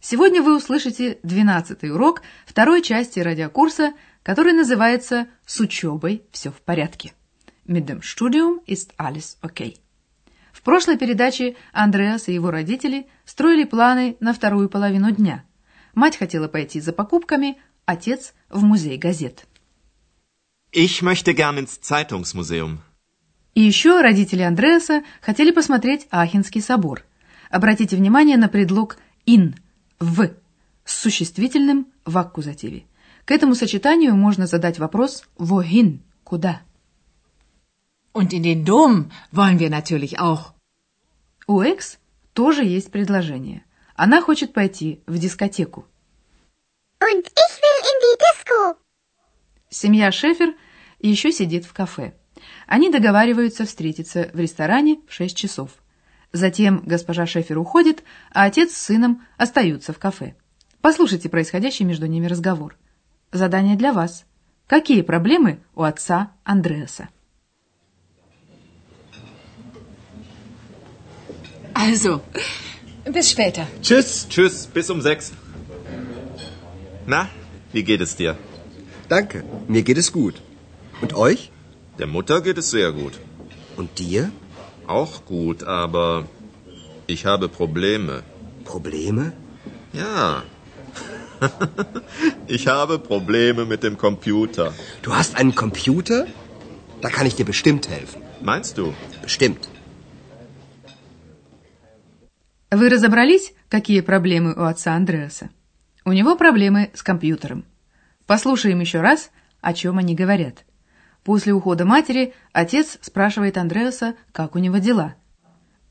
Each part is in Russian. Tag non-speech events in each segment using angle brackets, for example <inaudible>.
сегодня вы услышите 12 урок второй части радиокурса, который называется «С учебой все в порядке». Mit dem Studium ist alles okay. В прошлой передаче Андреас и его родители строили планы на вторую половину дня. Мать хотела пойти за покупками, отец – в музей газет. Ich möchte gern ins Zeitungsmuseum. И еще родители Андреаса хотели посмотреть Ахенский собор. Обратите внимание на предлог «ин» – «в» с существительным в аккузативе. К этому сочетанию можно задать вопрос «wohin» – «куда?». Und in den Dom wollen wir natürlich auch. У Экс тоже есть предложение. Она хочет пойти в дискотеку. Und ich will in die Disco. Семья Шефер еще сидит в кафе. Они договариваются встретиться в ресторане в 6 часов. Затем госпожа Шефер уходит, а отец с сыном остаются в кафе. Послушайте происходящий между ними разговор. Задание для вас. Какие проблемы у отца Андреаса? Also, bis später. Tschüss. Tschüss, bis um sechs. Na, wie geht es dir? Danke, mir geht es gut. Und euch? Der Mutter geht es sehr gut. Und dir? Auch gut, aber ich habe Probleme. Probleme? Ja. <laughs> ich habe Probleme mit dem Computer. Du hast einen Computer? Da kann ich dir bestimmt helfen. Meinst du? Bestimmt. Вы разобрались, какие проблемы у отца Андреаса? У него проблемы с компьютером. Послушаем еще раз, о чем они говорят. После ухода матери отец спрашивает Андреаса, как у него дела.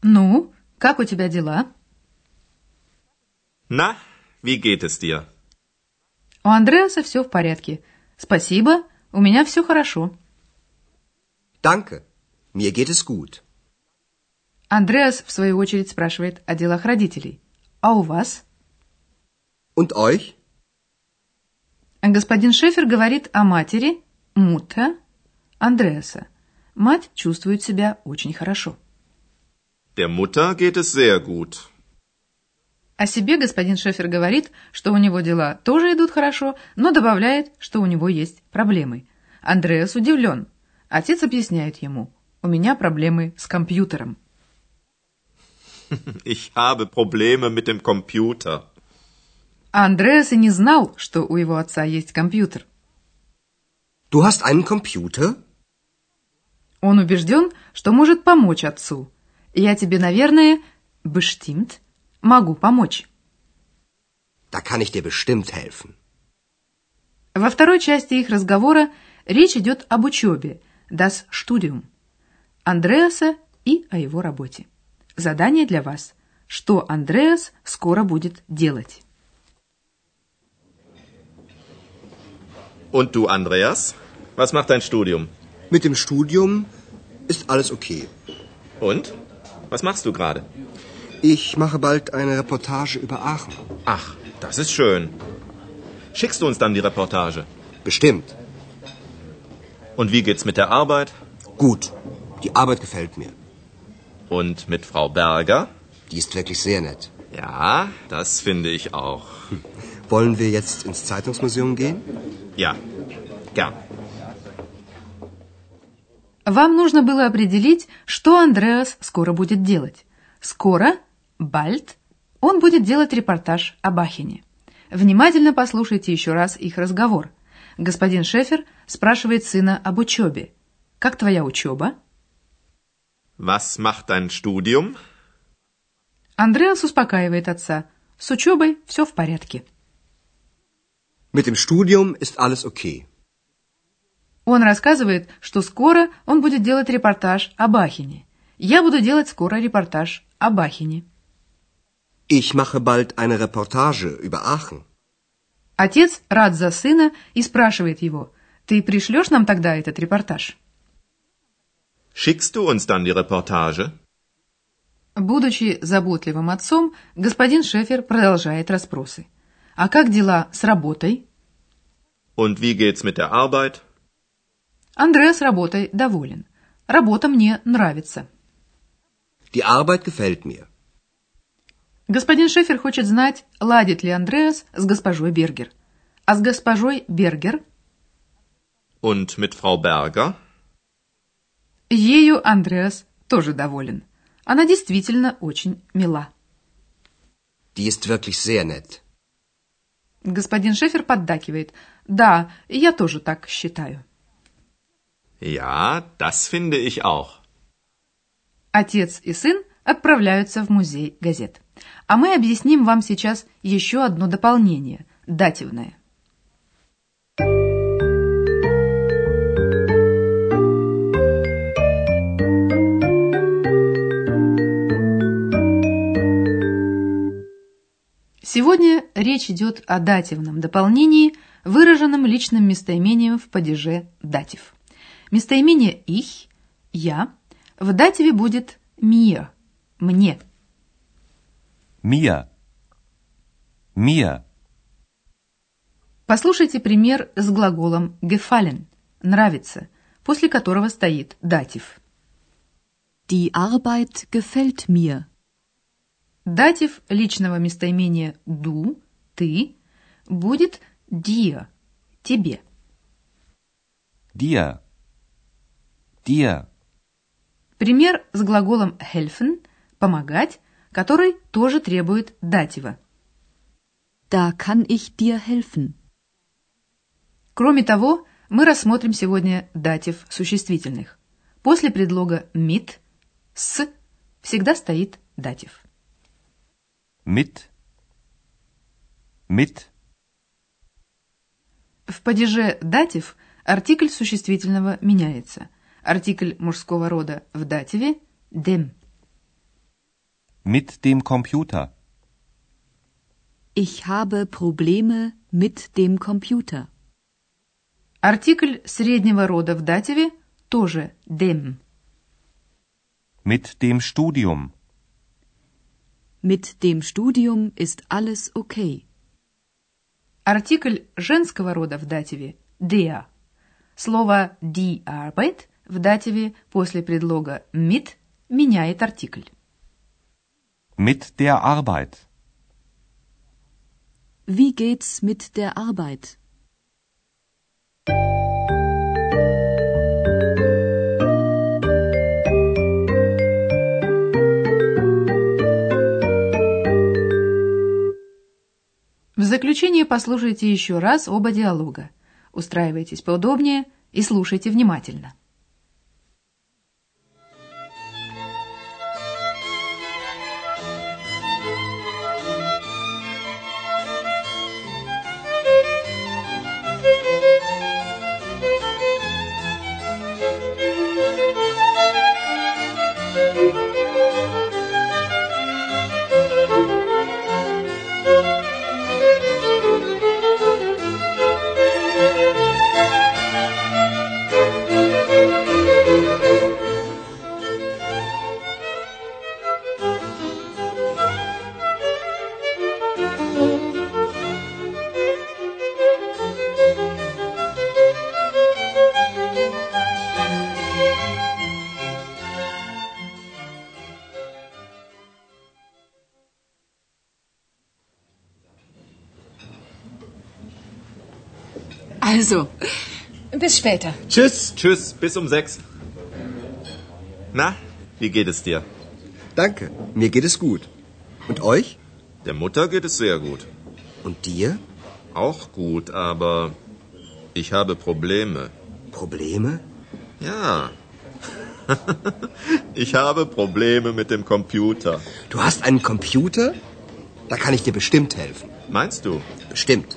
«Ну, как у тебя дела?» Na, wie geht es dir? У Андреаса все в порядке. Спасибо, у меня все хорошо. Danke, mir geht es gut. Андреас, в свою очередь, спрашивает о делах родителей. А у вас? Und euch? Господин Шефер говорит о матери, Мута, Андреаса. Мать чувствует себя очень хорошо. Der Mutter geht es sehr gut. О себе господин Шефер говорит, что у него дела тоже идут хорошо, но добавляет, что у него есть проблемы. Андреас удивлен. Отец объясняет ему, у меня проблемы с компьютером. <laughs> Ich habe Probleme mit dem Computer. А Андреас и не знал, что у его отца есть компьютер. Du hast einen Computer? Он убежден, что может помочь отцу. Я тебе, наверное, bestimmt, могу помочь. Da kann ich dir bestimmt helfen. Во второй части их разговора речь идет об учебе, das Studium, Андреаса и о его работе. Задание для вас. Что Андреас скоро будет делать? Und du, Andreas? Was macht dein Studium? Mit dem Studium ist alles okay. Und? Was machst du gerade? Ich mache bald eine Reportage über Aachen. Ach, das ist schön. Schickst du uns dann die Reportage? Bestimmt. Und wie geht's mit der Arbeit? Gut. Die Arbeit gefällt mir. Und mit Frau Berger? Die ist wirklich sehr nett. Ja, das finde ich auch. Wollen wir jetzt ins Zeitungsmuseum gehen? Ja, gern. Вам нужно было определить, что Андреас скоро будет делать. Скоро, bald, он будет делать репортаж об Ахене. Внимательно послушайте еще раз их разговор. Господин Шефер спрашивает сына об учебе. «Как твоя учеба?» Was macht dein Studium? Андреас успокаивает отца. С учебой все в порядке. Mit dem Studium ist alles okay. Он рассказывает, что скоро он будет делать репортаж об Ахене. Я буду делать скоро репортаж об Ахене. Ich mache bald eine Reportage über Aachen. Отец рад за сына и спрашивает его, «Ты пришлешь нам тогда этот репортаж?» Schickst du uns dann die Reportage? Будучи заботливым отцом, господин Шефер продолжает расспросы. «А как дела с работой?» Und wie geht's mit der Arbeit? Андреас работой доволен. Работа мне нравится. Die Arbeit gefällt mir. Господин Шефер хочет знать, ладит ли Андреас с госпожой Бергер. А с госпожой Бергер Und mit Frau Berger? ею Андреас тоже доволен. Она действительно очень мила. Die ist wirklich sehr nett. Господин Шефер поддакивает. Да, я тоже так считаю. Ja, das finde ich auch. Отец и сын отправляются в музей газет. А мы объясним вам сейчас еще одно дополнение, дативное. Сегодня речь идет о дативном дополнении, выраженном личным местоимением в падеже датив. Местоимение «ich» – «я» в дативе будет «mir» – «мне». Mir. Mir. Послушайте пример с глаголом gefallen – «нравится», после которого стоит датив. Die Arbeit gefällt mir. Датив личного местоимения «du» – «ты» будет «dir» – «тебе». Dir. Dir. Пример с глаголом helfen – «помогать», который тоже требует датива. Da kann ich dir helfen. Кроме того, мы рассмотрим сегодня датив существительных. После предлога mit – «с» всегда стоит датив. Mit. Mit. В падеже датив артикль существительного меняется. Артикль мужского рода в дативе – dem. Mit dem Computer. Ich habe Probleme mit dem Computer. Артикль среднего рода в дативе тоже dem. Mit dem Studium. Mit dem Studium ist alles okay. Артикль женского рода в дативе der. Слово die Arbeit в дативе после предлога mit меняет артикль. Mit der Arbeit. Wie geht's mit der Arbeit? В заключение послушайте еще раз оба диалога. Устраивайтесь поудобнее и слушайте внимательно. Also, bis später. Tschüss. Tschüss, bis um sechs. Na, wie geht es dir? Danke, mir geht es gut. Und euch? Der Mutter geht es sehr gut. Und dir? Auch gut, aber ich habe Probleme. Probleme? Ja. <laughs> ich habe Probleme mit dem Computer. Du hast einen Computer? Da kann ich dir bestimmt helfen. Meinst du? Bestimmt.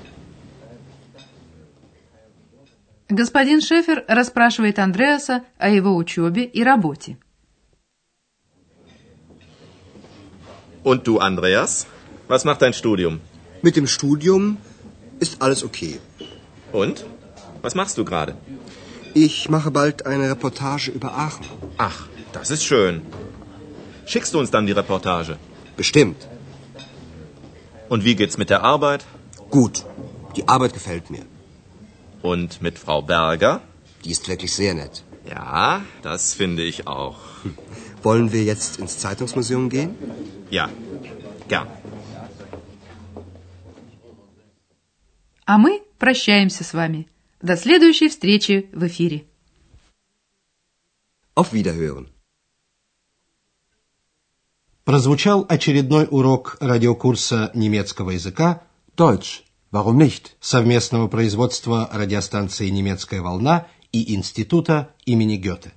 Господин Шефер расспрашивает Андреаса о его учебе и работе. Und du, Andreas? Was macht dein Studium? Mit dem Studium ist alles okay. Und? Was machst du gerade? Ich mache bald eine Reportage über Aachen. Ach, das ist schön. Schickst du uns dann die Reportage? Bestimmt. Und wie geht's mit der Arbeit? Gut. Die Arbeit gefällt mir. Und mit Frau Berger? Die ist wirklich sehr nett. Ja, das finde ich auch. Wollen wir jetzt ins Zeitungsmuseum gehen? Ja, gern. А мы прощаемся с вами. До следующей встречи в эфире. Auf Wiederhören. Прозвучал очередной урок радиокурса немецкого языка Deutsch. Warum nicht? совместного производства радиостанции «Немецкая волна» и Института имени Гёте.